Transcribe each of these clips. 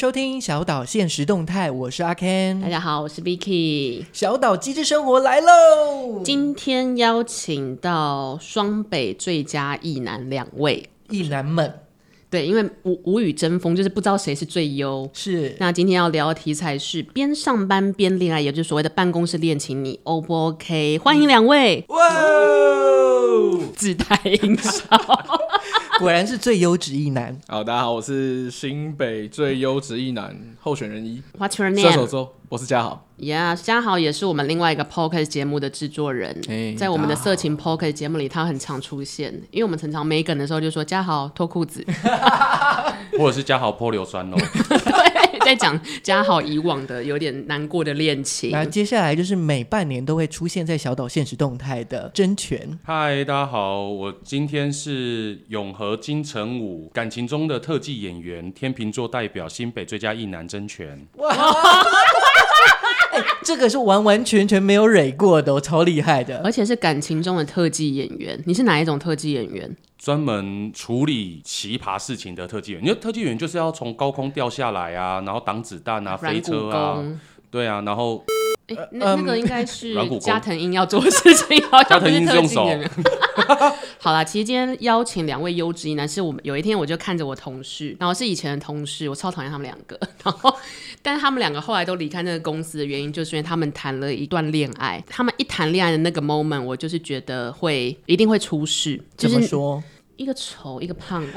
收听小岛现实动态，我是阿 Ken。大家好，我是 Vicky。小岛机智生活来喽！今天邀请到双北最佳异男两位异男们，对，因为无无语争锋，就是不知道谁是最优。是。那今天要聊的题材是边上班边恋爱，也就是所谓的办公室恋情，你 O 不 OK？欢迎两位。哇哦！自带音效。果然是最优质一男。好，大家好，我是新北最优质一男候选人一。What's your name？射手座，我是嘉豪。Yeah，嘉豪也是我们另外一个 Podcast 节目的制作人。Hey, 在我们的色情 Podcast 节目里，他很常出现，因为我们常常没梗的时候就说嘉豪脱裤子，或者是嘉豪泼硫酸哦。对，在讲嘉豪以往的有点难过的恋情。那接下来就是每半年都会出现在小岛现实动态的真权。嗨，大家好，我今天是永和金城武感情中的特技演员，天秤座代表新北最佳一男真权。哇！欸、这个是完完全全没有蕊过的，我超厉害的，而且是感情中的特技演员。你是哪一种特技演员？专门处理奇葩事情的特技演员。因为特技演员就是要从高空掉下来啊，然后挡子弹啊，飞车啊，对啊，然后。欸、那那个应该是加藤鹰要做的事情，加藤鹰是用手。好啦，其实今天邀请两位优质一男，是我们有一天我就看着我同事，然后是以前的同事，我超讨厌他们两个，然后但是他们两个后来都离开那个公司的原因，就是因为他们谈了一段恋爱。他们一谈恋爱的那个 moment，我就是觉得会一定会出事。就是、怎么说？一个丑，一个胖。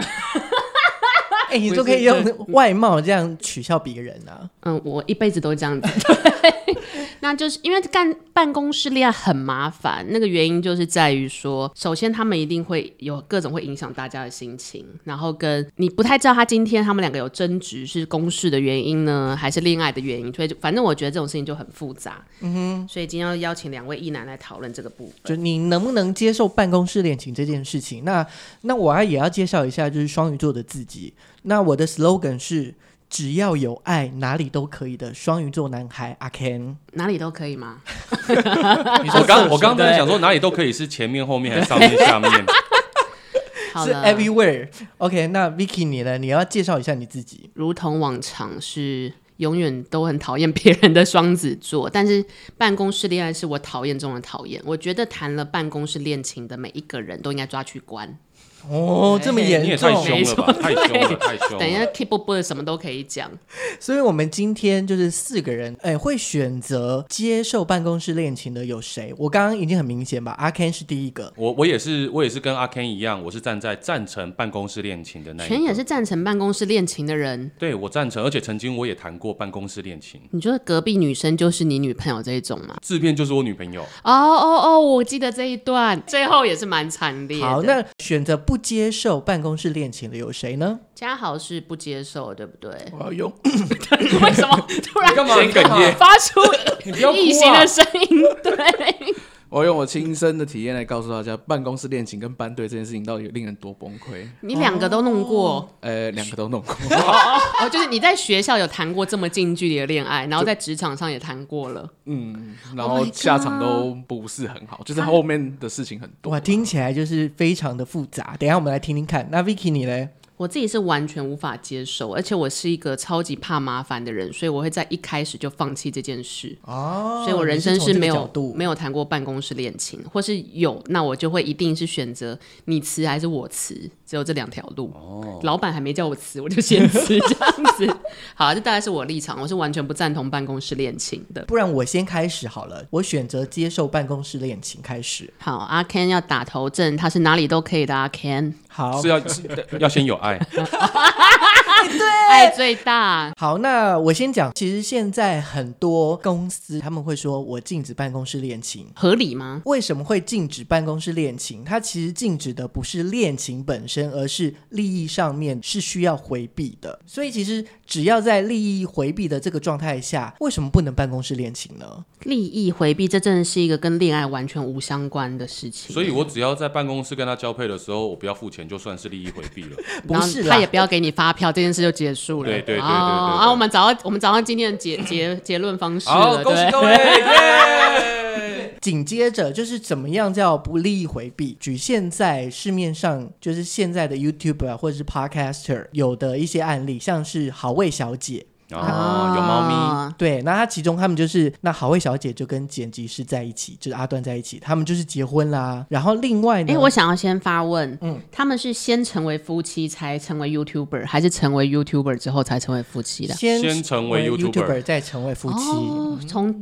哎、欸，你都可以用外貌这样取笑别人啊？嗯，我一辈子都这样子。对 那就是因为干办公室恋爱很麻烦，那个原因就是在于说，首先他们一定会有各种会影响大家的心情，然后跟你不太知道他今天他们两个有争执是公事的原因呢，还是恋爱的原因，所以反正我觉得这种事情就很复杂。嗯哼，所以今天要邀请两位一男来讨论这个部分，就你能不能接受办公室恋情这件事情？那那我还也要介绍一下，就是双鱼座的自己。那我的 slogan 是。只要有爱，哪里都可以的双鱼座男孩阿 Ken，哪里都可以吗？我刚我刚刚在想说哪里都可以，是前面后面还是上面下面？是 everywhere。OK，那 Vicky 你呢？你要介绍一下你自己。如同往常，是永远都很讨厌别人的双子座，但是办公室恋爱是我讨厌中的讨厌。我觉得谈了办公室恋情的每一个人都应该抓去关。哦，这么严重，你也太凶了吧？太凶了，太凶了。等一下，keep up 什么都可以讲。所以，我们今天就是四个人，哎，会选择接受办公室恋情的有谁？我刚刚已经很明显吧？阿 Ken 是第一个。我我也是，我也是跟阿 Ken 一样，我是站在赞成办公室恋情的那一个。全也是赞成办公室恋情的人。对，我赞成，而且曾经我也谈过办公室恋情。你觉得隔壁女生就是你女朋友这一种吗？制片就是我女朋友。哦哦哦，我记得这一段，最后也是蛮惨烈的。好，那选择不接受办。公室恋情的有谁呢？嘉豪是不接受，对不对？我要用，为什么突然干嘛哽咽？发出异形的声音？对。我用我亲身的体验来告诉大家，办公室恋情跟班队这件事情到底令人多崩溃。你两个都弄过？呃，两个都弄过。哦，就是你在学校有谈过这么近距离的恋爱，然后在职场上也谈过了。嗯，然后下场都不是很好，就是后面的事情很多。哇，听起来就是非常的复杂。等一下我们来听听看。那 Vicky 你嘞？我自己是完全无法接受，而且我是一个超级怕麻烦的人，所以我会在一开始就放弃这件事。哦，所以我人生是没有没有谈过办公室恋情，或是有，那我就会一定是选择你辞还是我辞，只有这两条路。哦，老板还没叫我辞，我就先辞 这样子。好，这大概是我的立场，我是完全不赞同办公室恋情的。不然我先开始好了，我选择接受办公室恋情开始。好，阿 Ken 要打头阵，他是哪里都可以的阿 Ken。好，是要 要先有爱，对，爱最大。好，那我先讲，其实现在很多公司他们会说，我禁止办公室恋情，合理吗？为什么会禁止办公室恋情？它其实禁止的不是恋情本身，而是利益上面是需要回避的。所以其实只要在利益回避的这个状态下，为什么不能办公室恋情呢？利益回避，这真的是一个跟恋爱完全无相关的事情。所以我只要在办公室跟他交配的时候，我不要付钱。就算是利益回避了，不是他也不要给你发票，这件事就结束了。对对对对对。啊，我们找到我们找到今天的结结 结论方式了。好，恭喜各位！紧接着就是怎么样叫不利益回避？举现在市面上就是现在的 YouTuber 或者是 Podcaster 有的一些案例，像是好味小姐。哦，有猫咪。对，那他其中他们就是那好味小姐就跟剪辑师在一起，就是阿段在一起，他们就是结婚啦。然后另外呢，哎，我想要先发问，嗯，他们是先成为夫妻才成为 YouTuber，还是成为 YouTuber 之后才成为夫妻的？先先成为 YouTuber，再成为夫妻。哦，从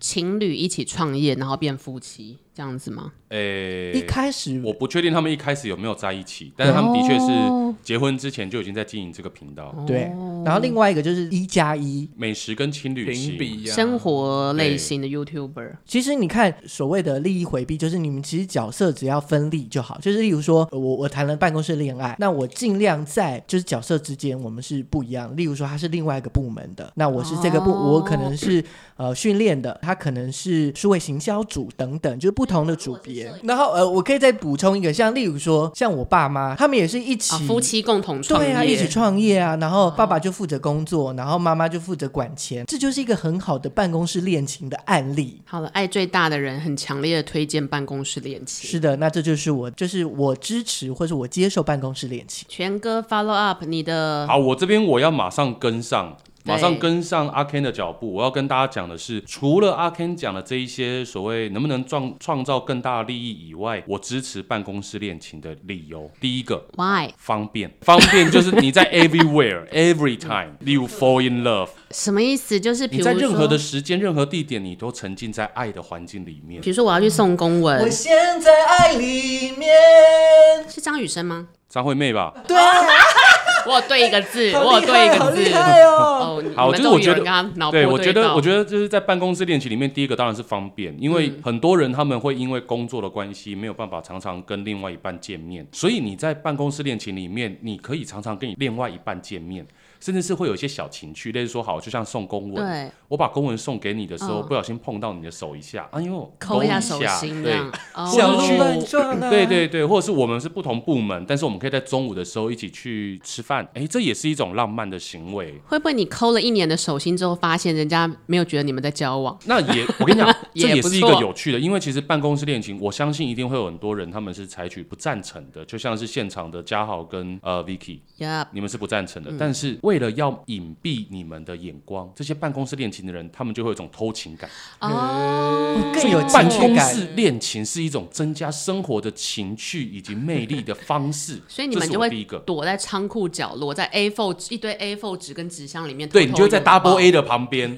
情侣一起创业，然后变夫妻。这样子吗？诶、欸，一开始我不确定他们一开始有没有在一起，但是他们的确是结婚之前就已经在经营这个频道。哦、对，然后另外一个就是一加一美食跟情侣行比生活类型的 YouTuber。其实你看所谓的利益回避，就是你们其实角色只要分立就好。就是例如说我我谈了办公室恋爱，那我尽量在就是角色之间我们是不一样。例如说他是另外一个部门的，那我是这个部，哦、我可能是呃训练的，他可能是数位行销组等等，就是不。同的组别，然后呃，我可以再补充一个，像例如说，像我爸妈，他们也是一起、啊、夫妻共同创业，对啊，一起创业啊，然后爸爸就负责工作，然后妈妈就负责管钱，这就是一个很好的办公室恋情的案例。好了，爱最大的人很强烈的推荐办公室恋情。是的，那这就是我，就是我支持或者我接受办公室恋情。全哥 follow up 你的，好，我这边我要马上跟上。马上跟上阿 Ken 的脚步，我要跟大家讲的是，除了阿 Ken 讲的这一些所谓能不能创创造更大的利益以外，我支持办公室恋情的理由，第一个，Why？方便，方便就是你在 everywhere every time you fall in love，什么意思？就是你在任何的时间、任何地点，你都沉浸在爱的环境里面。比如说我要去送公文，我现在爱里面，是张雨生吗？张惠妹吧？对啊。我有对一个字，我有对一个字，哦，好，就是我觉得，对，我觉得，我觉得就是在办公室恋情里面，第一个当然是方便，因为很多人他们会因为工作的关系没有办法常常跟另外一半见面，所以你在办公室恋情里面，你可以常常跟你另外一半见面。甚至是会有一些小情趣，例如说，好，就像送公文，我把公文送给你的时候，哦、不小心碰到你的手一下，哎呦，抠一下手心，对，小鹿乱对对对，或者是我们是不同部门，但是我们可以在中午的时候一起去吃饭，哎，这也是一种浪漫的行为。会不会你抠了一年的手心之后，发现人家没有觉得你们在交往？那也，我跟你讲，这也是一个有趣的，因为其实办公室恋情，我相信一定会有很多人他们是采取不赞成的，就像是现场的嘉豪跟呃 Vicky，Yep. 你们是不赞成的，嗯、但是为了要隐蔽你们的眼光，这些办公室恋情的人，他们就会有一种偷情感。哦，更有办公室恋情是一种增加生活的情趣以及魅力的方式，所以你们就会躲在仓库角落，在 A4 一堆 A4 纸跟纸箱里面，对，你就会在 Double A 的旁边。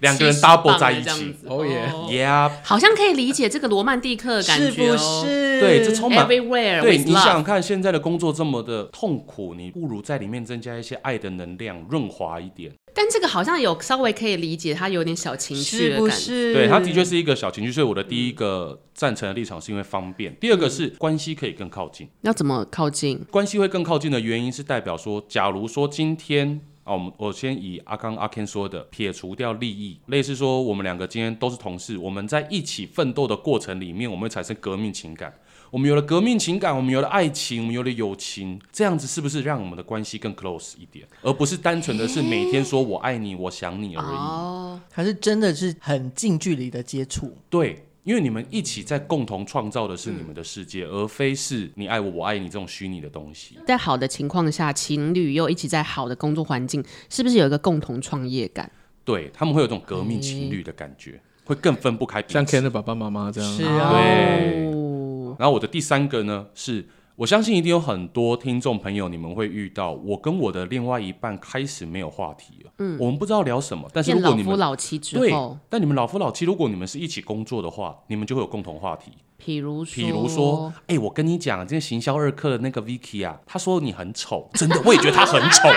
两个人 double 在一起，哦耶，Yeah，好像可以理解这个罗曼蒂克的感觉，是不是？对，这充满 everywhere。对，你想想看，现在的工作这么的痛苦，你不如在里面增加一些爱的能量，润滑一点。但这个好像有稍微可以理解，他有点小情绪的感觉。是不是？对，他的确是一个小情绪。所以我的第一个赞成的立场是因为方便，第二个是关系可以更靠近。要怎么靠近？关系会更靠近的原因是代表说，假如说今天。哦，我们我先以阿刚阿 Ken 说的撇除掉利益，类似说我们两个今天都是同事，我们在一起奋斗的过程里面，我们会产生革命情感。我们有了革命情感，我们有了爱情，我们有了友情，这样子是不是让我们的关系更 close 一点，而不是单纯的是每天说我爱你，我想你而已。哦，还是真的是很近距离的接触。对。因为你们一起在共同创造的是你们的世界，嗯、而非是你爱我，我爱你这种虚拟的东西。在好的情况下，情侣又一起在好的工作环境，是不是有一个共同创业感？对，他们会有一种革命情侣的感觉，欸、会更分不开。像 Ken 的爸爸妈妈这样。是啊。对。然后我的第三个呢是。我相信一定有很多听众朋友，你们会遇到我跟我的另外一半开始没有话题了。嗯，我们不知道聊什么。但是如果你们老夫老妻之后，对，但你们老夫老妻，如果你们是一起工作的话，你们就会有共同话题。比如说，比如说，哎、欸，我跟你讲，今天行销二课的那个 Vicky 啊，他说你很丑，真的，我也觉得他很丑。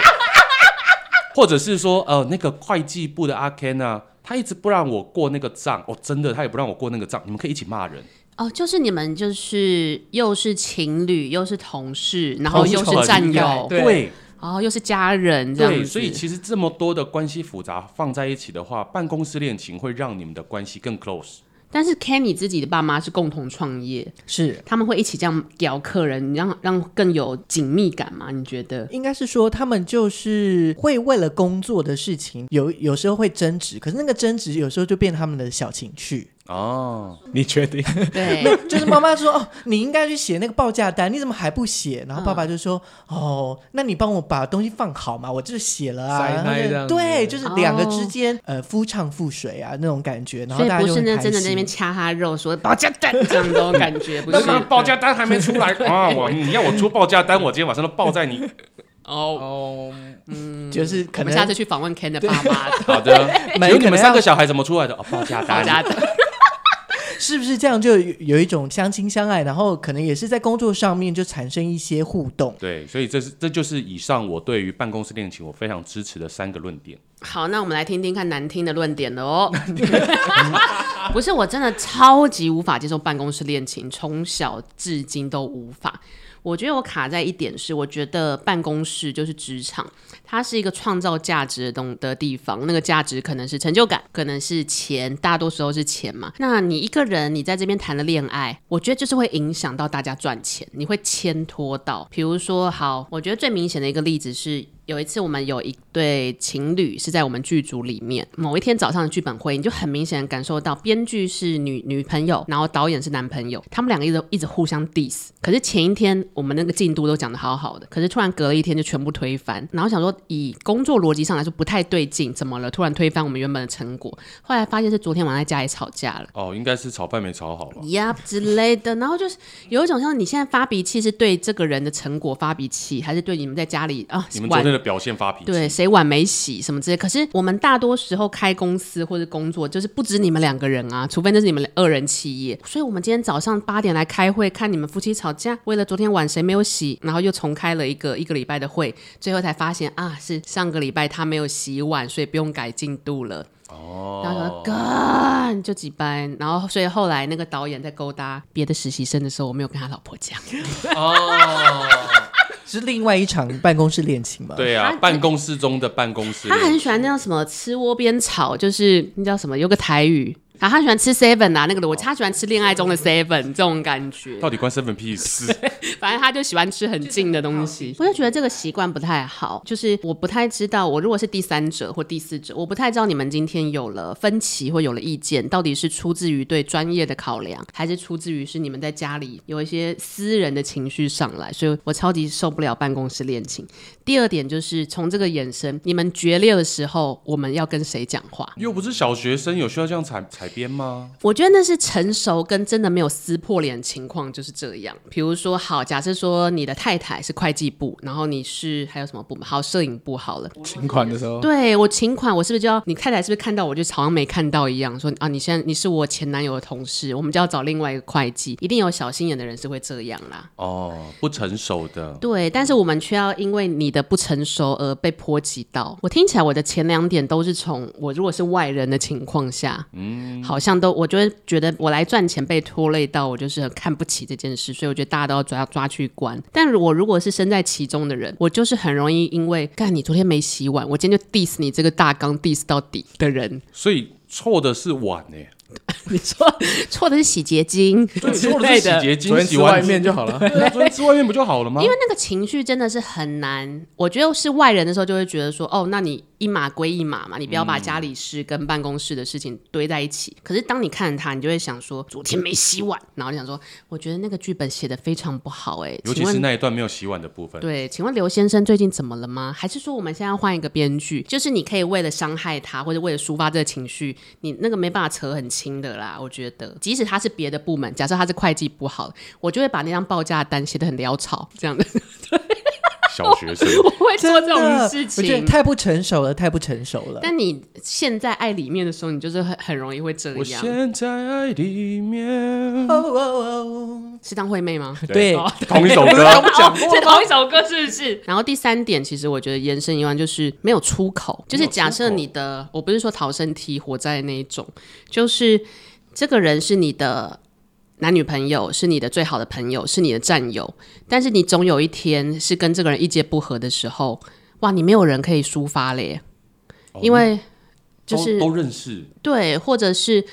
或者是说，呃，那个会计部的阿 Ken 啊，他一直不让我过那个账，哦，真的，他也不让我过那个账。你们可以一起骂人。哦，就是你们就是又是情侣，又是同事，然后又是战友，对，然后又是家人，这样子。对，所以其实这么多的关系复杂放在一起的话，办公室恋情会让你们的关系更 close。但是 Kenny 自己的爸妈是共同创业，是他们会一起这样聊客人，让让更有紧密感吗？你觉得？应该是说他们就是会为了工作的事情有有时候会争执，可是那个争执有时候就变他们的小情趣。哦，你确定？对，就是妈妈说哦，你应该去写那个报价单，你怎么还不写？然后爸爸就说、嗯、哦，那你帮我把东西放好嘛，我就是写了啊。对，就是两个之间、哦、呃夫唱妇随啊那种感觉。然后大家就不是真的在那边掐他肉说报价单这种感觉，不是报价单还没出来 啊？我你要我出报价单，我今天晚上都报在你。哦哦，嗯，就是可能下次去访问 Ken 的爸妈。好的，有你们三个小孩怎么出来的？哦，报价单，报价单，是不是这样就有一种相亲相爱，然后可能也是在工作上面就产生一些互动？对，所以这是这就是以上我对于办公室恋情我非常支持的三个论点。好，那我们来听听看难听的论点了哦。不是，我真的超级无法接受办公室恋情，从小至今都无法。我觉得我卡在一点是，我觉得办公室就是职场，它是一个创造价值的东的地方。那个价值可能是成就感，可能是钱，大多时候是钱嘛。那你一个人你在这边谈了恋爱，我觉得就是会影响到大家赚钱，你会牵拖到。比如说，好，我觉得最明显的一个例子是。有一次，我们有一对情侣是在我们剧组里面。某一天早上的剧本会，你就很明显感受到，编剧是女女朋友，然后导演是男朋友，他们两个一直一直互相 diss。可是前一天我们那个进度都讲的好好的，可是突然隔了一天就全部推翻。然后想说，以工作逻辑上来说不太对劲，怎么了？突然推翻我们原本的成果。后来发现是昨天晚上在家里吵架了。哦，应该是炒饭没炒好吧？呀、yep, 之类的。然后就是有一种像你现在发脾气是对这个人的成果发脾气，还是对你们在家里啊？你们昨天的表现发脾气？对，谁碗没洗什么之类。可是我们大多时候开公司或者工作，就是不止你们两个人啊，除非那是你们二人企业。所以，我们今天早上八点来开会，看你们夫妻吵架，为了昨天碗谁没有洗，然后又重开了一个一个礼拜的会，最后才发现啊，是上个礼拜他没有洗碗，所以不用改进度了。哦，然后说干就几班，然后所以后来那个导演在勾搭别的实习生的时候，我没有跟他老婆讲。哦。是另外一场办公室恋情吗？对啊，办公室中的办公室。他很喜欢那样什么吃窝边草，就是那叫什么？有个台语。啊，他喜欢吃 seven 啊，那个的我，他喜欢吃恋爱中的 seven 这种感觉。到底关 seven 屁事？反正他就喜欢吃很近的东西。我就觉得这个习惯不太好，就是我不太知道，我如果是第三者或第四者，我不太知道你们今天有了分歧或有了意见，到底是出自于对专业的考量，还是出自于是你们在家里有一些私人的情绪上来。所以我超级受不了办公室恋情。第二点就是从这个眼神，你们决裂的时候，我们要跟谁讲话？又不是小学生，有需要这样踩踩我觉得那是成熟跟真的没有撕破脸的情况就是这样。比如说，好，假设说你的太太是会计部，然后你是还有什么部门？好，摄影部好了。请款的时候，对我请款，我是不是就要你太太是不是看到我就好像没看到一样？说啊，你现在你是我前男友的同事，我们就要找另外一个会计，一定有小心眼的人是会这样啦。哦，不成熟的。对，但是我们却要因为你的不成熟而被波及到。我听起来我的前两点都是从我如果是外人的情况下，嗯，好像。都，我就会觉得我来赚钱被拖累到，我就是很看不起这件事，所以我觉得大家都要抓要抓去关。但我如果是身在其中的人，我就是很容易因为干你昨天没洗碗，我今天就 diss 你这个大纲 diss 到底的人。所以错的是碗呢、欸？你错错的是洗洁精，对，错的是洗洁精，洗外面就好了，对，吃外面不就好了吗？因为那个情绪真的是很难，我觉得是外人的时候就会觉得说，哦，那你。一码归一码嘛，你不要把家里事跟办公室的事情堆在一起。嗯、可是当你看着他，你就会想说，昨天没洗碗，然后你想说，我觉得那个剧本写的非常不好，哎，尤其是那一段没有洗碗的部分。对，请问刘先生最近怎么了吗？还是说我们现在要换一个编剧？就是你可以为了伤害他，或者为了抒发这个情绪，你那个没办法扯很清轻的啦。我觉得，即使他是别的部门，假设他是会计不好，我就会把那张报价单写得很潦草，这样的。小学生，我会做这种事情，我觉得太不成熟了，太不成熟了。但你现在爱里面的时候，你就是很很容易会这样。我现在爱里面，哦哦哦，是当惠妹吗？对，同一首歌，是同一首歌，是不是？然后第三点，其实我觉得延伸一万就是没有出口，就是假设你的，我不是说逃生梯活在那一种，就是这个人是你的。男女朋友是你的最好的朋友，是你的战友，但是你总有一天是跟这个人意见不合的时候，哇，你没有人可以抒发嘞，哦、因为就是都，都认识，对，或者是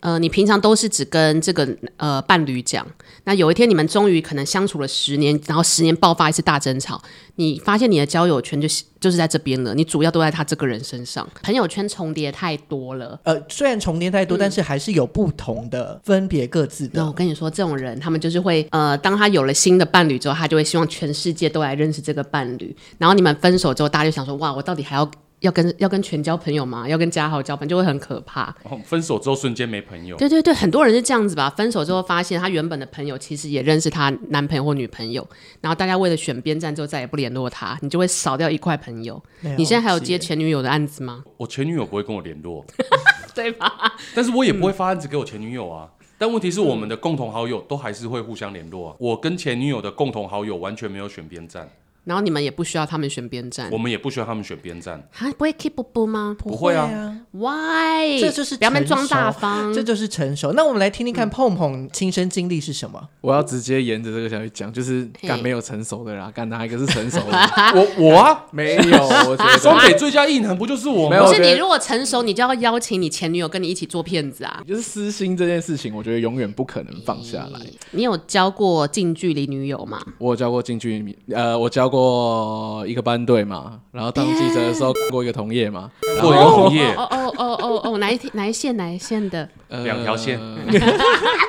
呃，你平常都是只跟这个呃伴侣讲，那有一天你们终于可能相处了十年，然后十年爆发一次大争吵，你发现你的交友圈就是就是在这边了，你主要都在他这个人身上，朋友圈重叠太多了。呃，虽然重叠太多，嗯、但是还是有不同的分别各自的。那我跟你说，这种人他们就是会呃，当他有了新的伴侣之后，他就会希望全世界都来认识这个伴侣，然后你们分手之后，大家就想说，哇，我到底还要？要跟要跟全交朋友吗？要跟嘉豪交朋友就会很可怕。哦，分手之后瞬间没朋友。对对对，很多人是这样子吧。分手之后发现他原本的朋友其实也认识他男朋友或女朋友，然后大家为了选边站之后再也不联络他，你就会少掉一块朋友。你现在还有接前女友的案子吗？我前女友不会跟我联络，对吧？但是我也不会发案子给我前女友啊。嗯、但问题是我们的共同好友都还是会互相联络啊。我跟前女友的共同好友完全没有选边站。然后你们也不需要他们选边站，我们也不需要他们选边站，啊，不会 keep 不不吗？不会啊，Why？这就是表面装大方，这就是成熟。那我们来听听看碰碰亲身经历是什么？我要直接沿着这个下去讲，就是干没有成熟的啦，干哪一个是成熟的？我我啊，没有，我觉得双北最佳异能不就是我吗？不是你如果成熟，你就要邀请你前女友跟你一起做骗子啊！就是私心这件事情，我觉得永远不可能放下来。你有交过近距离女友吗？我有交过近距离，呃，我交过。一个班队嘛，然后当记者的时候过一个同业嘛，过一个同业，哦哦哦哦哦，哪一哪一线哪一线的？两条线，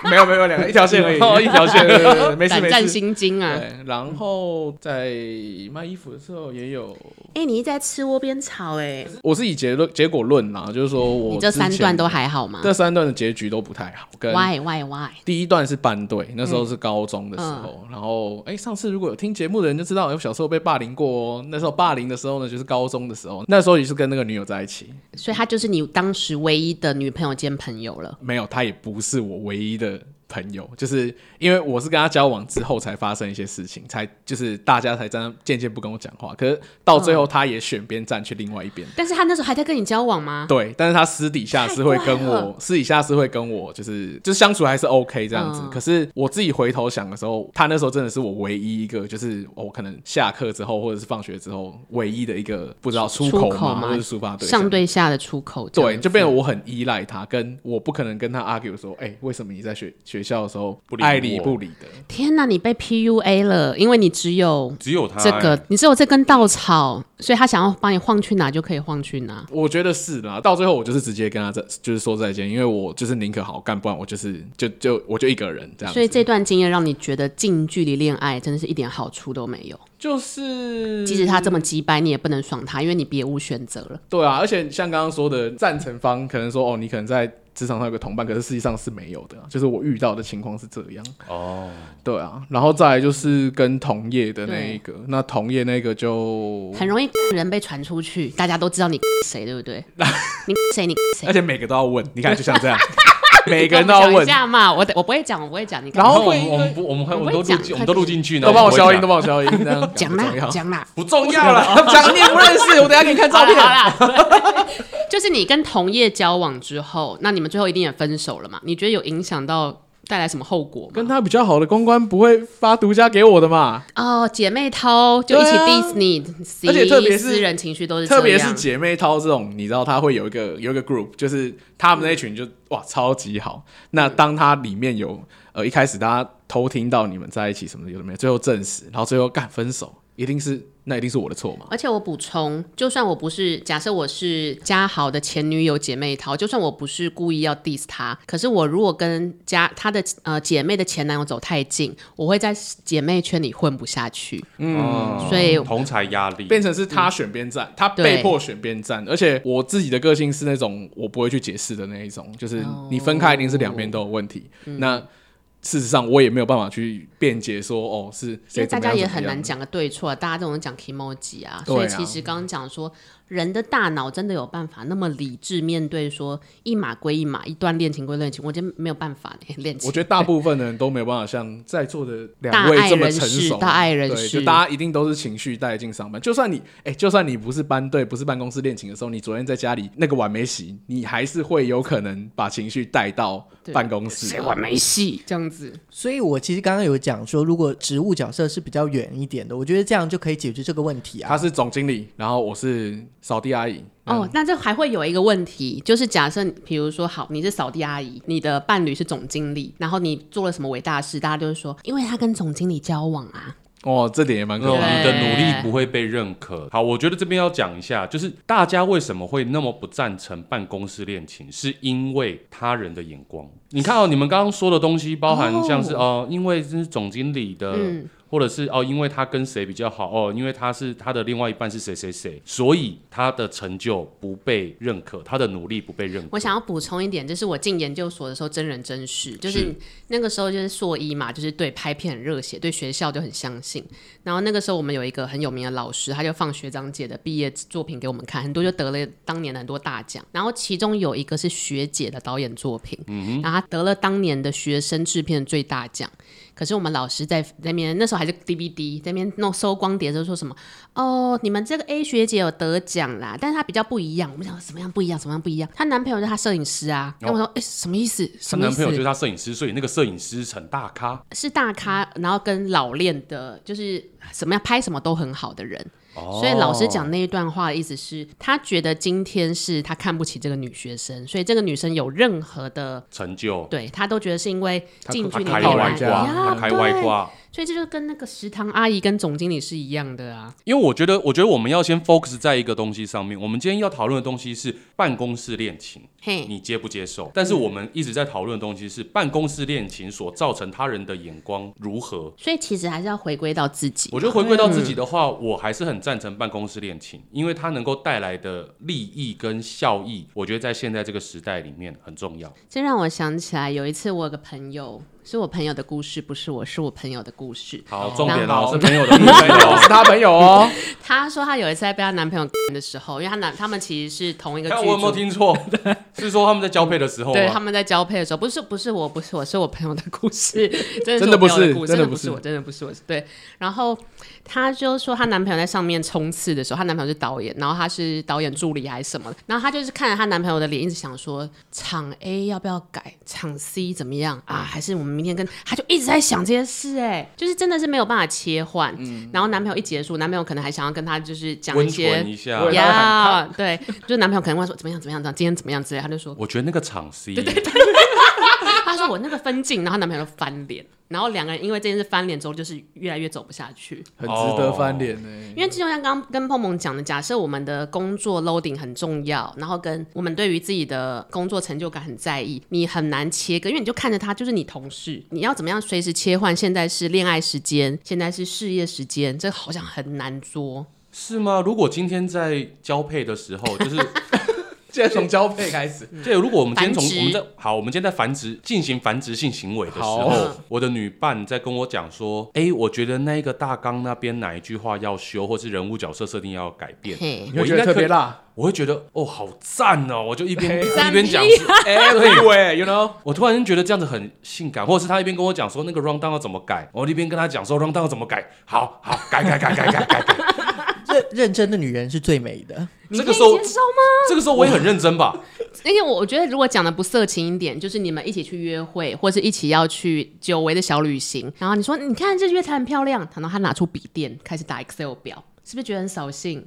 没有没有两个一条线而已，哦一条线，没事没事。胆战心惊啊！然后在卖衣服的时候也有。哎，你一直在吃窝边草哎！我是以结论结果论啦，就是说我你这三段都还好吗？这三段的结局都不太好。Why why why？第一段是班队，那时候是高中的时候，然后哎，上次如果有听节目的人就知道，我小时候被霸凌过哦。那时候霸凌的时候呢，就是高中的时候，那时候也是跟那个女友在一起，所以她就是你当时唯一的女朋友兼朋友了。没有，他也不是我唯一的。朋友，就是因为我是跟他交往之后才发生一些事情，才就是大家才这样渐渐不跟我讲话。可是到最后，他也选边站去另外一边。但是他那时候还在跟你交往吗？对，但是他私底下是会跟我，私底下是会跟我，就是就是相处还是 OK 这样子。嗯、可是我自己回头想的时候，他那时候真的是我唯一一个，就是我可能下课之后或者是放学之后唯一的一个不知道出口嘛，或者是抒发对象上对下的出口。对，就变得我很依赖他，跟我不可能跟他 argue 说，哎、欸，为什么你在学学校的时候不理爱理不理的？天哪，你被 PUA 了，因为你只有只有他这个，欸、你只有这根稻草，所以他想要把你晃去哪就可以晃去哪。我觉得是啦，到最后我就是直接跟他再就是说再见，因为我就是宁可好干，不然我就是就就我就一个人这样。所以这段经验让你觉得近距离恋爱真的是一点好处都没有。就是即使他这么击败，你也不能爽他，因为你别无选择了。对啊，而且像刚刚说的，赞成方可能说哦，你可能在。职场上有个同伴，可是实际上是没有的，就是我遇到的情况是这样。哦，对啊，然后再来就是跟同业的那一个，那同业那个就很容易人被传出去，大家都知道你谁，对不对？你谁？你谁？而且每个都要问，你看就像这样。每个人都要问一下嘛，我我不会讲，我不会讲。你然后我们我们不我们还我们都录我们都录进去呢，都帮我消音，都帮我消音。这样讲啦讲啦，不重要了，讲你也不认识，我等下给你看照片。好啦，就是你跟同业交往之后，那你们最后一定也分手了嘛？你觉得有影响到？带来什么后果？跟他比较好的公关不会发独家给我的嘛？哦，姐妹淘就一起 diss 你，而且特别是私人情绪都是，特别是姐妹淘这种，你知道他会有一个有一个 group，就是他们那一群就哇超级好。那当他里面有呃一开始大家偷听到你们在一起什么的有的没有？最后证实，然后最后干分手，一定是。那一定是我的错嘛？而且我补充，就算我不是假设我是嘉豪的前女友姐妹淘，就算我不是故意要 diss 他，可是我如果跟嘉他的呃姐妹的前男友走太近，我会在姐妹圈里混不下去。嗯，所以同才压力变成是他选边站，嗯、他被迫选边站。而且我自己的个性是那种我不会去解释的那一种，就是你分开一定是两边都有问题。哦、那事实上，我也没有办法去辩解说，哦，是因为大家也很难讲个对错，大家这种讲 kimoji 啊，所以其实刚刚讲说。人的大脑真的有办法那么理智面对说一码归一码，一段恋情归恋情，我觉得没有办法的 恋情。我觉得大部分的人都没有办法像在座的两位这么成熟，大爱人士，就大家一定都是情绪带进上班。就算你哎、欸，就算你不是班队，不是办公室恋情的时候，你昨天在家里那个碗没洗，你还是会有可能把情绪带到办公室。谁碗没洗这样子？所以我其实刚刚有讲说，如果职务角色是比较远一点的，我觉得这样就可以解决这个问题啊。他是总经理，然后我是。扫地阿姨。哦，嗯、那这还会有一个问题，就是假设，比如说，好，你是扫地阿姨，你的伴侣是总经理，然后你做了什么伟大事，大家就会说，因为他跟总经理交往啊。哦，这点也蛮可怕的。你的努力不会被认可。好，我觉得这边要讲一下，就是大家为什么会那么不赞成办公室恋情，是因为他人的眼光。你看哦，你们刚刚说的东西，包含像是哦、呃，因为这是总经理的。嗯或者是哦，因为他跟谁比较好哦，因为他是他的另外一半是谁谁谁，所以他的成就不被认可，他的努力不被认可。我想要补充一点，就是我进研究所的时候，真人真事，就是那个时候就是硕一嘛，就是对拍片很热血，对学校就很相信。然后那个时候我们有一个很有名的老师，他就放学长姐的毕业作品给我们看，很多就得了当年的很多大奖。然后其中有一个是学姐的导演作品，嗯，然后他得了当年的学生制片最大奖。可是我们老师在那边，那时候还是 DVD，在那边弄收光碟的时候说什么？哦，你们这个 A 学姐有得奖啦，但是她比较不一样。我们想什么样不一样？什么样不一样？她男朋友是她摄影师啊。然后我说，哎、哦，什么意思？什么？男朋友就是她摄影师，所以那个摄影师很大咖，是大咖，然后跟老练的，就是什么样拍什么都很好的人。所以老师讲那一段话的意思是，他觉得今天是他看不起这个女学生，所以这个女生有任何的成就，对他都觉得是因为近距离开外挂，开外挂。所以这就跟那个食堂阿姨跟总经理是一样的啊。因为我觉得，我觉得我们要先 focus 在一个东西上面。我们今天要讨论的东西是办公室恋情，嘿，你接不接受？但是我们一直在讨论的东西是办公室恋情所造成他人的眼光如何。所以其实还是要回归到自己。我觉得回归到自己的话，嗯、我还是很赞成办公室恋情，因为它能够带来的利益跟效益，我觉得在现在这个时代里面很重要。这让我想起来，有一次我有个朋友。是我朋友的故事，不是我，是我朋友的故事。好，重点哦，是朋友的故事，是他朋友哦。他说他有一次在被他男朋友 的时候，因为他男他们其实是同一个剧组。我有没有听错？是说他们在交配的时候？对，他们在交配的时候，不是不是我，不是我，是我朋友的故事，真的不是，真的不是我，真的不是我。对，然后她就说她男朋友在上面冲刺的时候，她男朋友是导演，然后她是导演助理还是什么？然后她就是看着她男朋友的脸，一直想说场 A 要不要改，场 C 怎么样啊？还是我们明天跟她就一直在想这些事，哎，就是真的是没有办法切换。嗯，然后男朋友一结束，男朋友可能还想要跟她就是讲一些呀，对，就是男朋友可能会说怎么样怎么样，这样今天怎么样之类，他就说我觉得那个场 C，对对对，他说我那个分镜，然后男朋友就翻脸。然后两个人因为这件事翻脸之后，就是越来越走不下去，很值得翻脸呢。因为就像刚刚跟碰碰讲的，假设我们的工作 loading 很重要，然后跟我们对于自己的工作成就感很在意，你很难切割，因为你就看着他就是你同事，你要怎么样随时切换？现在是恋爱时间，现在是事业时间，这好像很难做，是吗？如果今天在交配的时候，就是。现在从交配开始，对，如果我们今天从我们在好，我们今天在繁殖进行繁殖性行为的时候，我的女伴在跟我讲说，哎，我觉得那个大纲那边哪一句话要修，或是人物角色设定要改变，我觉得特别辣，我会觉得哦，好赞哦，我就一边一边讲，哎，对，you know，我突然间觉得这样子很性感，或者是他一边跟我讲说那个 rundown 要怎么改，我一边跟他讲说 rundown 要怎么改，好好改改改改改改改。认真的女人是最美的。你可以接受吗？这个时候我也很认真吧。因为我觉得，如果讲的不色情一点，就是你们一起去约会，或是一起要去久违的小旅行，然后你说，你看这月台很漂亮，然后他拿出笔电开始打 Excel 表，是不是觉得很扫兴？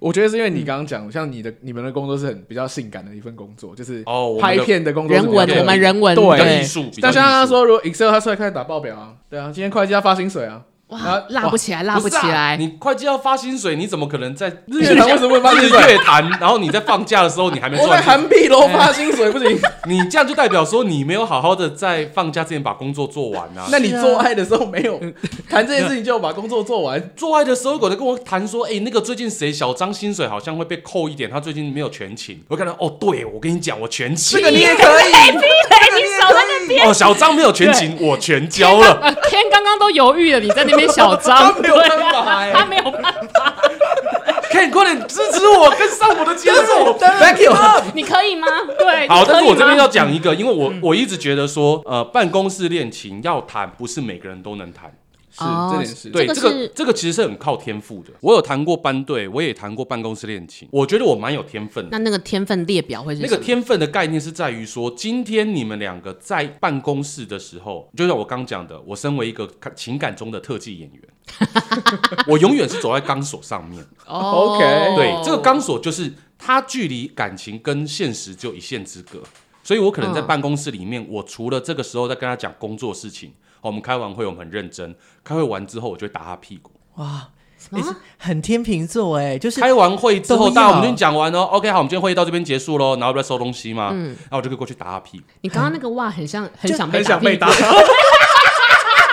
我觉得是因为你刚刚讲，像你的你们的工作是很比较性感的一份工作，就是哦，拍片的工作，人文，我们人文，对，艺术。但像他说，如果 Excel 他出来开始打报表啊，对啊，今天会计要发薪水啊。哇，拉不起来，拉不起来！你会计要发薪水，你怎么可能在日月潭？为什么会发薪水？日月潭，然后你在放假的时候，你还没赚。我在涵碧楼发薪水不行，你这样就代表说你没有好好的在放假之前把工作做完啊。那你做爱的时候没有谈这件事情，就把工作做完？做爱的时候，有人跟我谈说，哎，那个最近谁小张薪水好像会被扣一点，他最近没有全勤。我看到，哦，对，我跟你讲，我全勤。这个你也 可以，你少在那边。哦，小张没有全勤，我全交了。天刚刚都犹豫了，你在那边小张。没有办法、欸，他没有办法。可以快点支持我，跟上我的节奏。Thank you，你可以吗？对，好。但是我这边要讲一个，因为我我一直觉得说，呃，办公室恋情要谈，不是每个人都能谈。是这点是对这个这个其实是很靠天赋的。我有谈过班队，我也谈过办公室恋情，我觉得我蛮有天分的。那那个天分列表会是那个天分的概念是在于说，今天你们两个在办公室的时候，就像我刚讲的，我身为一个情感中的特技演员，我永远是走在钢索上面。OK，对，这个钢索就是它距离感情跟现实就一线之隔。所以，我可能在办公室里面，嗯、我除了这个时候在跟他讲工作事情，我们开完会，我们很认真。开会完之后，我就会打他屁股。哇，你是很天秤座哎，就是开完会之后，大家我们今天讲完哦，OK，好，我们今天会议到这边结束喽，然后不要收东西嘛，嗯，然后我就可以过去打他屁股。你刚刚那个哇，很像，很想被打，被打。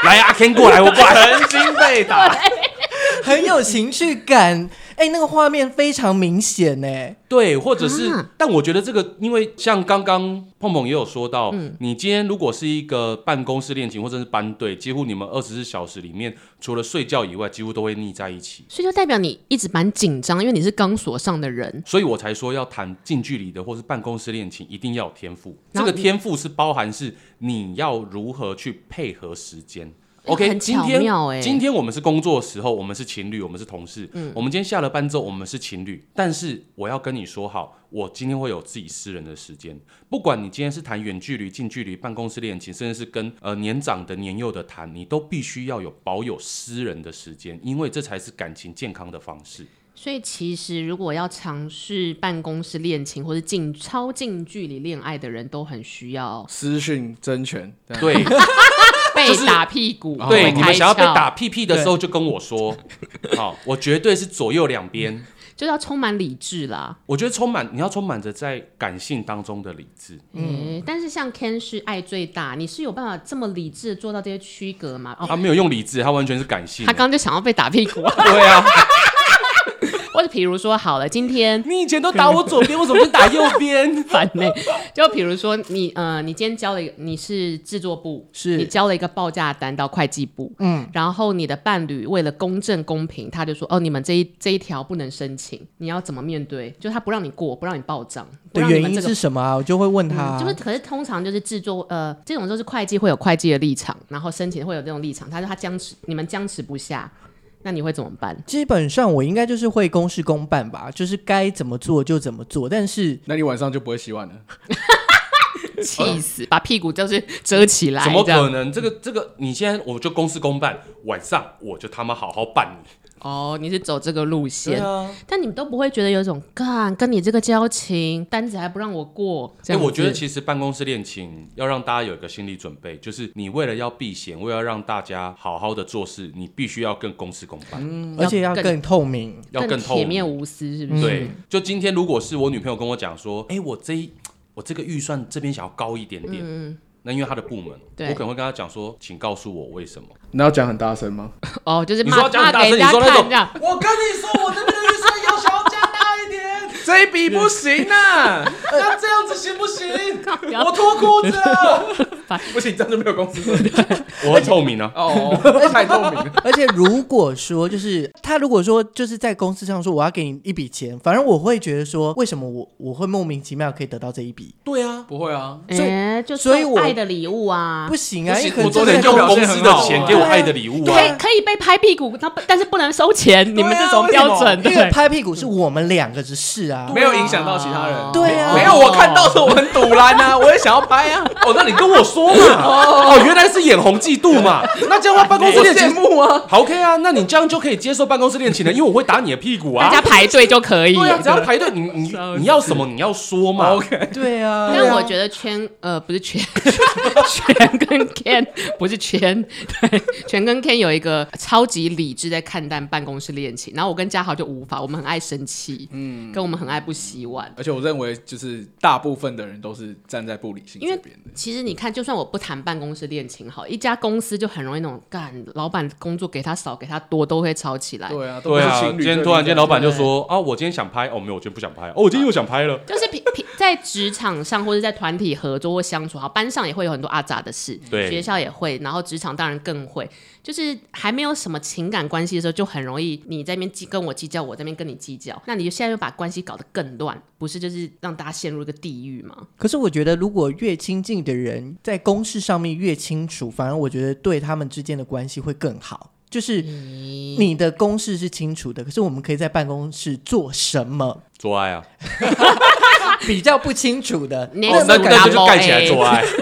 来，阿 Ken 过来，我过来，曾经被打，很有情绪感。哎，那个画面非常明显呢。对，或者是，啊、但我觉得这个，因为像刚刚碰碰也有说到，嗯、你今天如果是一个办公室恋情或者是班队，几乎你们二十四小时里面，除了睡觉以外，几乎都会腻在一起。所以就代表你一直蛮紧张，因为你是钢索上的人。所以我才说要谈近距离的或是办公室恋情，一定要有天赋。这个天赋是包含是你要如何去配合时间。OK，很巧妙欸，今天今天我们是工作的时候，我们是情侣，我们是同事。嗯，我们今天下了班之后，我们是情侣。但是我要跟你说好，我今天会有自己私人的时间。不管你今天是谈远距离、近距离、办公室恋情，甚至是跟呃年长的、年幼的谈，你都必须要有保有私人的时间，因为这才是感情健康的方式。所以，其实如果要尝试办公室恋情或者近超近距离恋爱的人，都很需要私讯争权。对。被打屁股，就是、对，你们想要被打屁屁的时候就跟我说，好，我绝对是左右两边，就是要充满理智啦。我觉得充满，你要充满着在感性当中的理智。嗯，但是像 Ken 是爱最大，你是有办法这么理智做到这些区隔吗？他没有用理智，他完全是感性。他刚刚就想要被打屁股，对啊。或者比如说好了，今天你以前都打我左边，为什么就打右边？烦呢？就比如说你呃，你今天交了一个，你是制作部，是你交了一个报价单到会计部，嗯，然后你的伴侣为了公正公平，他就说哦，你们这一这一条不能申请，你要怎么面对？就他不让你过，不让你报账，的、这个、原因是什么啊？我就会问他、啊嗯，就是可是通常就是制作呃，这种就是会计会有会计的立场，然后申请会有这种立场，他说他僵持，你们僵持不下。那你会怎么办？基本上我应该就是会公事公办吧，就是该怎么做就怎么做。但是，那你晚上就不会洗碗了？气死！把屁股就是遮起来？怎么可能？这个这个，你现在我就公事公办，晚上我就他妈好好办你。哦，你是走这个路线，啊、但你们都不会觉得有一种干跟你这个交情，单子还不让我过？哎、欸，我觉得其实办公室恋情要让大家有一个心理准备，就是你为了要避嫌，为了让大家好好的做事，你必须要更公事公办，嗯，而且要更透明，要更透明，铁面无私，是不是？对，就今天如果是我女朋友跟我讲说，哎、欸，我这一我这个预算这边想要高一点点。嗯那因为他的部门，对我可能会跟他讲说，请告诉我为什么。你要讲很大声吗？哦，就是你说讲很大声，你说那种。我跟你说，我这边的预算要求要加大一点，这一笔不行啊！那这样子行不行？我脱裤子了，不行，这样就没有公司。我很透明啊，哦，太透明了。而且如果说，就是他如果说就是在公司上说我要给你一笔钱，反正我会觉得说，为什么我我会莫名其妙可以得到这一笔？对啊，不会啊，所以就所以我爱。的礼物啊，不行啊！我昨天用公司的钱给我爱的礼物啊，可以可以被拍屁股，但但是不能收钱。你们这种标准，因为拍屁股是我们两个之事啊，没有影响到其他人。对啊，没有我看到时候我很堵然啊，我也想要拍啊。哦，那你跟我说嘛。哦，原来是眼红嫉妒嘛。那这样的话办公室恋情目啊，好 OK 啊。那你这样就可以接受办公室恋情了，因为我会打你的屁股啊。大家排队就可以。对啊，只要排队，你你你要什么你要说嘛。OK，对啊。但我觉得圈呃不是圈圈。全跟 Ken 不是圈，对，全跟 Ken 有一个超级理智在看待办公室恋情，然后我跟嘉豪就无法，我们很爱生气，嗯，跟我们很爱不洗碗，而且我认为就是大部分的人都是站在不理性这边的，因为其实你看，就算我不谈办公室恋情，好，一家公司就很容易那种干，老板工作给他少给他多都会吵起来，对啊，对啊，今天突然间老板就说啊，我今天想拍，哦，没有，我今天不想拍，哦，我今天又想拍了，就是平平在职场上或者在团体合作或相处好，班上也会有很多阿杂的事，对，学校也会，然后职场当然更会。就是还没有什么情感关系的时候，就很容易你在那边计跟我计较，我在那边跟你计较，那你就现在又把关系搞得更乱，不是就是让大家陷入一个地狱吗？可是我觉得，如果越亲近的人在公事上面越清楚，反而我觉得对他们之间的关系会更好。就是你的公事是清楚的，可是我们可以在办公室做什么？做爱啊？比较不清楚的，那那那就盖起来做爱。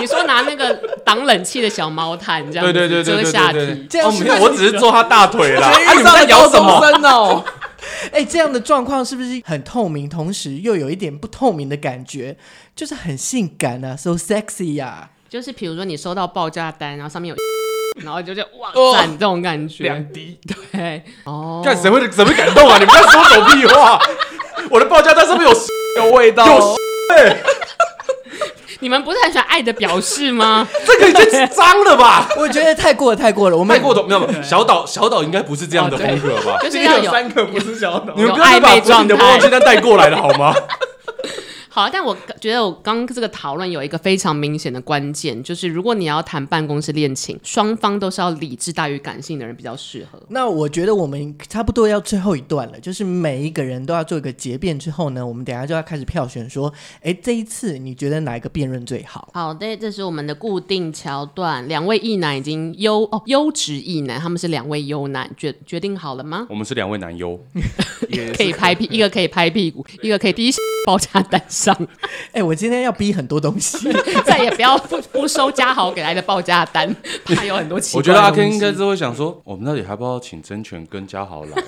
你说拿那个挡冷气的小毛毯这样子遮下体，这样子我只是坐他大腿啦。啊，你们在摇什么？哦，哎，这样的状况是不是很透明，同时又有一点不透明的感觉，就是很性感啊，so sexy 呀。就是比如说你收到报价单，然后上面有，然后就就哇赞这种感觉，两滴，对，哦，干谁会怎么感动啊？你们在说什么屁话？我的报价单上面有 有味道，有。你们不是很喜欢爱的表示吗？这个已经脏了吧？我觉得太过了，太过了。我们太过头，没有。小岛小岛应该不是这样的风格吧？就是要有三个不是小岛，你们不要把你的报价单带过来了好吗？好，但我觉得我刚刚这个讨论有一个非常明显的关键，就是如果你要谈办公室恋情，双方都是要理智大于感性的人比较适合。那我觉得我们差不多要最后一段了，就是每一个人都要做一个结辩之后呢，我们等下就要开始票选，说，哎，这一次你觉得哪一个辩论最好？好的，这是我们的固定桥段，两位异男已经优哦优质异男，他们是两位优男，决决定好了吗？我们是两位男优，可以拍屁，一个可以拍屁股，一个可以滴报价单上。哎、欸，我今天要逼很多东西，再也不要不不收嘉豪给来的报价单，他有很多奇怪。我觉得阿 Ken 应该是会想说，我们那里还不知道请真权跟嘉豪来，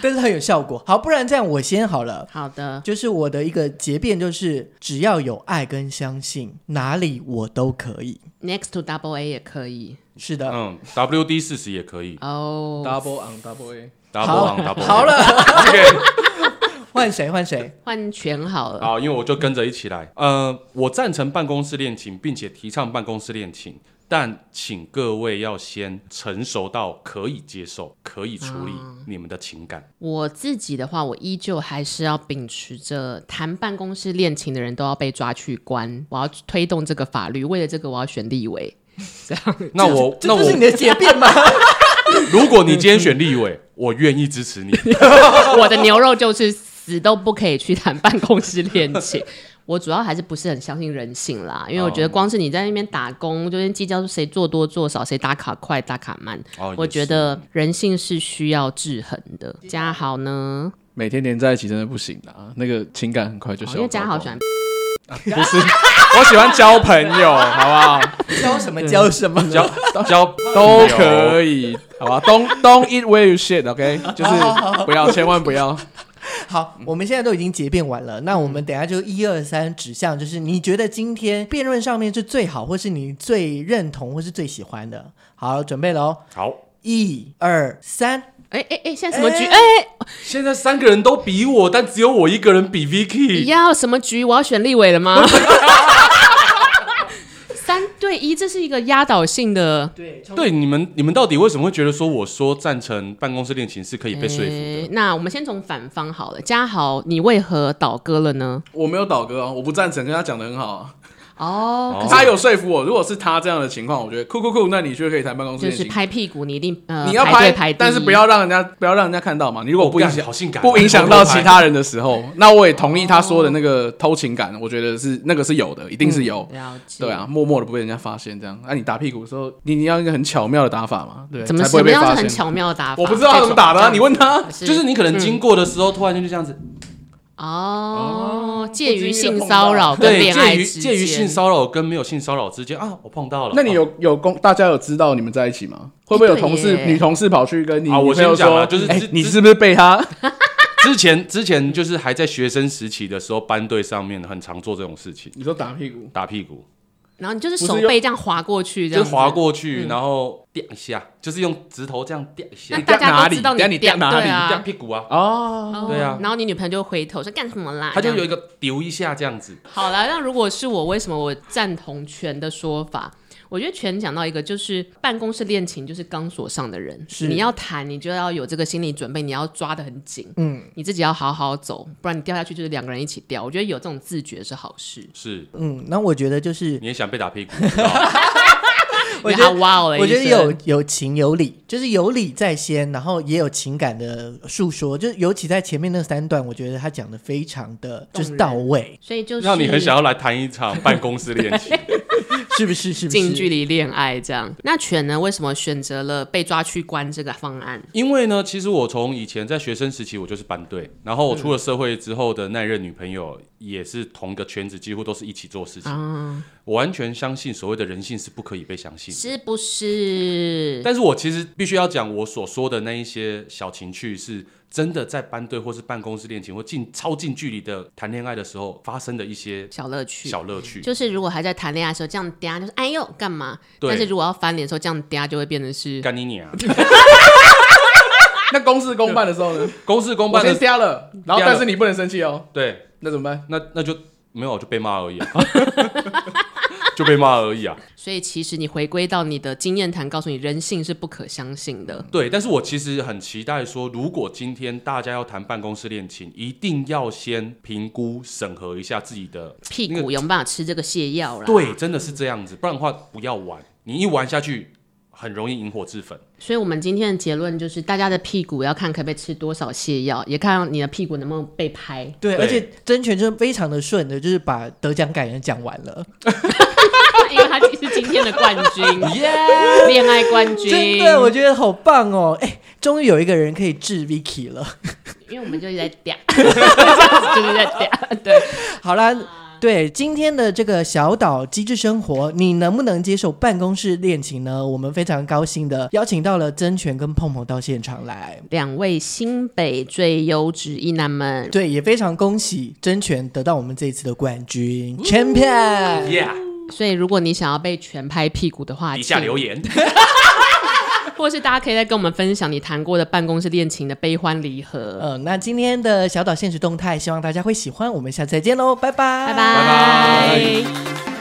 但是很有效果。好，不然这样我先好了。好的，就是我的一个结辩，就是只要有爱跟相信，哪里我都可以。Next to double A 也可以。是的，嗯，WD 四十也可以。哦、oh.，Double on double A，Double on double A。好了。Okay. 换谁？换谁？换全好了。好，因为我就跟着一起来。呃，我赞成办公室恋情，并且提倡办公室恋情，但请各位要先成熟到可以接受、可以处理你们的情感。嗯、我自己的话，我依旧还是要秉持着谈办公室恋情的人都要被抓去关。我要推动这个法律，为了这个，我要选立委。这样，那我那我这是你的结辩吗？如果你今天选立委，我愿意支持你。我的牛肉就是。死都不可以去谈办公室恋情，我主要还是不是很相信人性啦，因为我觉得光是你在那边打工，就跟计较谁做多做少，谁打卡快打卡慢，哦、我觉得人性是需要制衡的。嘉豪呢？每天黏在一起真的不行啊，那个情感很快就消。因为嘉豪喜欢，不是，我喜欢交朋友，好不好？交什么交什么交 交都可以，好吧？Don't don't eat where you shit，OK？、Okay? 就是不要，千万不要。好，我们现在都已经结辩完了，那我们等下就一二三指向，就是你觉得今天辩论上面是最好，或是你最认同，或是最喜欢的。好，准备喽。好，一二三，哎哎哎，现在什么局？哎，现在三个人都比我，但只有我一个人比 Vicky。要什么局？我要选立委了吗？三对一，这是一个压倒性的。对，对，你们你们到底为什么会觉得说我说赞成办公室恋情是可以被说服的？欸、那我们先从反方好了，嘉豪，你为何倒戈了呢？我没有倒戈啊，我不赞成，跟他讲的很好啊。哦，他有说服我。如果是他这样的情况，我觉得酷酷酷，那你就可以谈办公室。就是拍屁股，你一定呃，你要拍，排但是不要让人家不要让人家看到嘛。你如果不影响，好性感，不影响到其他人的时候，那我也同意他说的那个偷情感，我觉得是那个是有的，一定是有。了解。对啊，默默的不被人家发现这样。那你打屁股的时候，你你要一个很巧妙的打法嘛？对，怎么什么样是很巧妙的打法？我不知道他怎么打的，你问他。就是你可能经过的时候，突然间就这样子。哦，介于性骚扰跟恋爱之间，介于性骚扰跟没有性骚扰之间啊，我碰到了。那你有有公大家有知道你们在一起吗？会不会有同事女同事跑去跟你？啊，我先讲啊，就是你是不是被他？之前之前就是还在学生时期的时候，班队上面很常做这种事情。你说打屁股？打屁股。然后你就是手背这样划过去，就划过去，然后掉一下，就是用指头这样掉一下。那大家都知道你掉哪里？掉屁股啊！哦，对啊。然后你女朋友就回头说干什么啦？他就有一个丢一下这样子。好了，那如果是我，为什么我赞同权的说法？我觉得全讲到一个，就是办公室恋情，就是钢索上的人，是。你要谈，你就要有这个心理准备，你要抓得很紧，嗯，你自己要好好走，不然你掉下去就是两个人一起掉。我觉得有这种自觉是好事。是，嗯，那我觉得就是 你也想被打屁股。我觉得哇哦，我觉得有有情有理，就是有理在先，然后也有情感的诉说，就是尤其在前面那三段，我觉得他讲的非常的就是到位，所以就是让你很想要来谈一场办公室恋情，是不是？是不是近距离恋爱这样？那犬呢？为什么选择了被抓去关这个方案？因为呢，其实我从以前在学生时期，我就是班队，然后我出了社会之后的那任女朋友也是同个圈子，几乎都是一起做事情。嗯我完全相信所谓的人性是不可以被相信，是不是？但是我其实必须要讲，我所说的那一些小情趣，是真的在班队或是办公室恋情或近超近距离的谈恋爱的时候发生的一些小乐趣。小乐趣就是如果还在谈恋爱的时候这样嗲，就是哎呦干嘛？但是如果要翻脸的时候这样嗲，就会变成是干你娘。那公事公办的时候呢？公事公办的先嗲了，然后但是你不能生气哦。对，那怎么办？那那就没有，就被骂而已。就被骂而已啊！所以其实你回归到你的经验谈，告诉你人性是不可相信的。对，但是我其实很期待说，如果今天大家要谈办公室恋情，一定要先评估审核一下自己的屁股有没有办法吃这个泻药啦。对，真的是这样子，不然的话不要玩，你一玩下去很容易引火自焚。所以我们今天的结论就是，大家的屁股要看可不可以吃多少泻药，也看你的屁股能不能被拍。对，对而且真全就非常的顺的，就是把得奖感言讲完了。因为他是今天的冠军，耶，恋爱冠军，真的，我觉得好棒哦！哎，终于有一个人可以治 Vicky 了，因为我们就一直在嗲，就是在嗲，对，好啦。对今天的这个小岛机智生活，你能不能接受办公室恋情呢？我们非常高兴的邀请到了曾权跟碰碰到现场来，两位新北最优质一男们。对，也非常恭喜曾权得到我们这一次的冠军 Champion。Yeah，所以如果你想要被全拍屁股的话，底下留言。或是大家可以再跟我们分享你谈过的办公室恋情的悲欢离合。嗯，那今天的小岛现实动态，希望大家会喜欢。我们下次再见喽，拜拜，拜拜。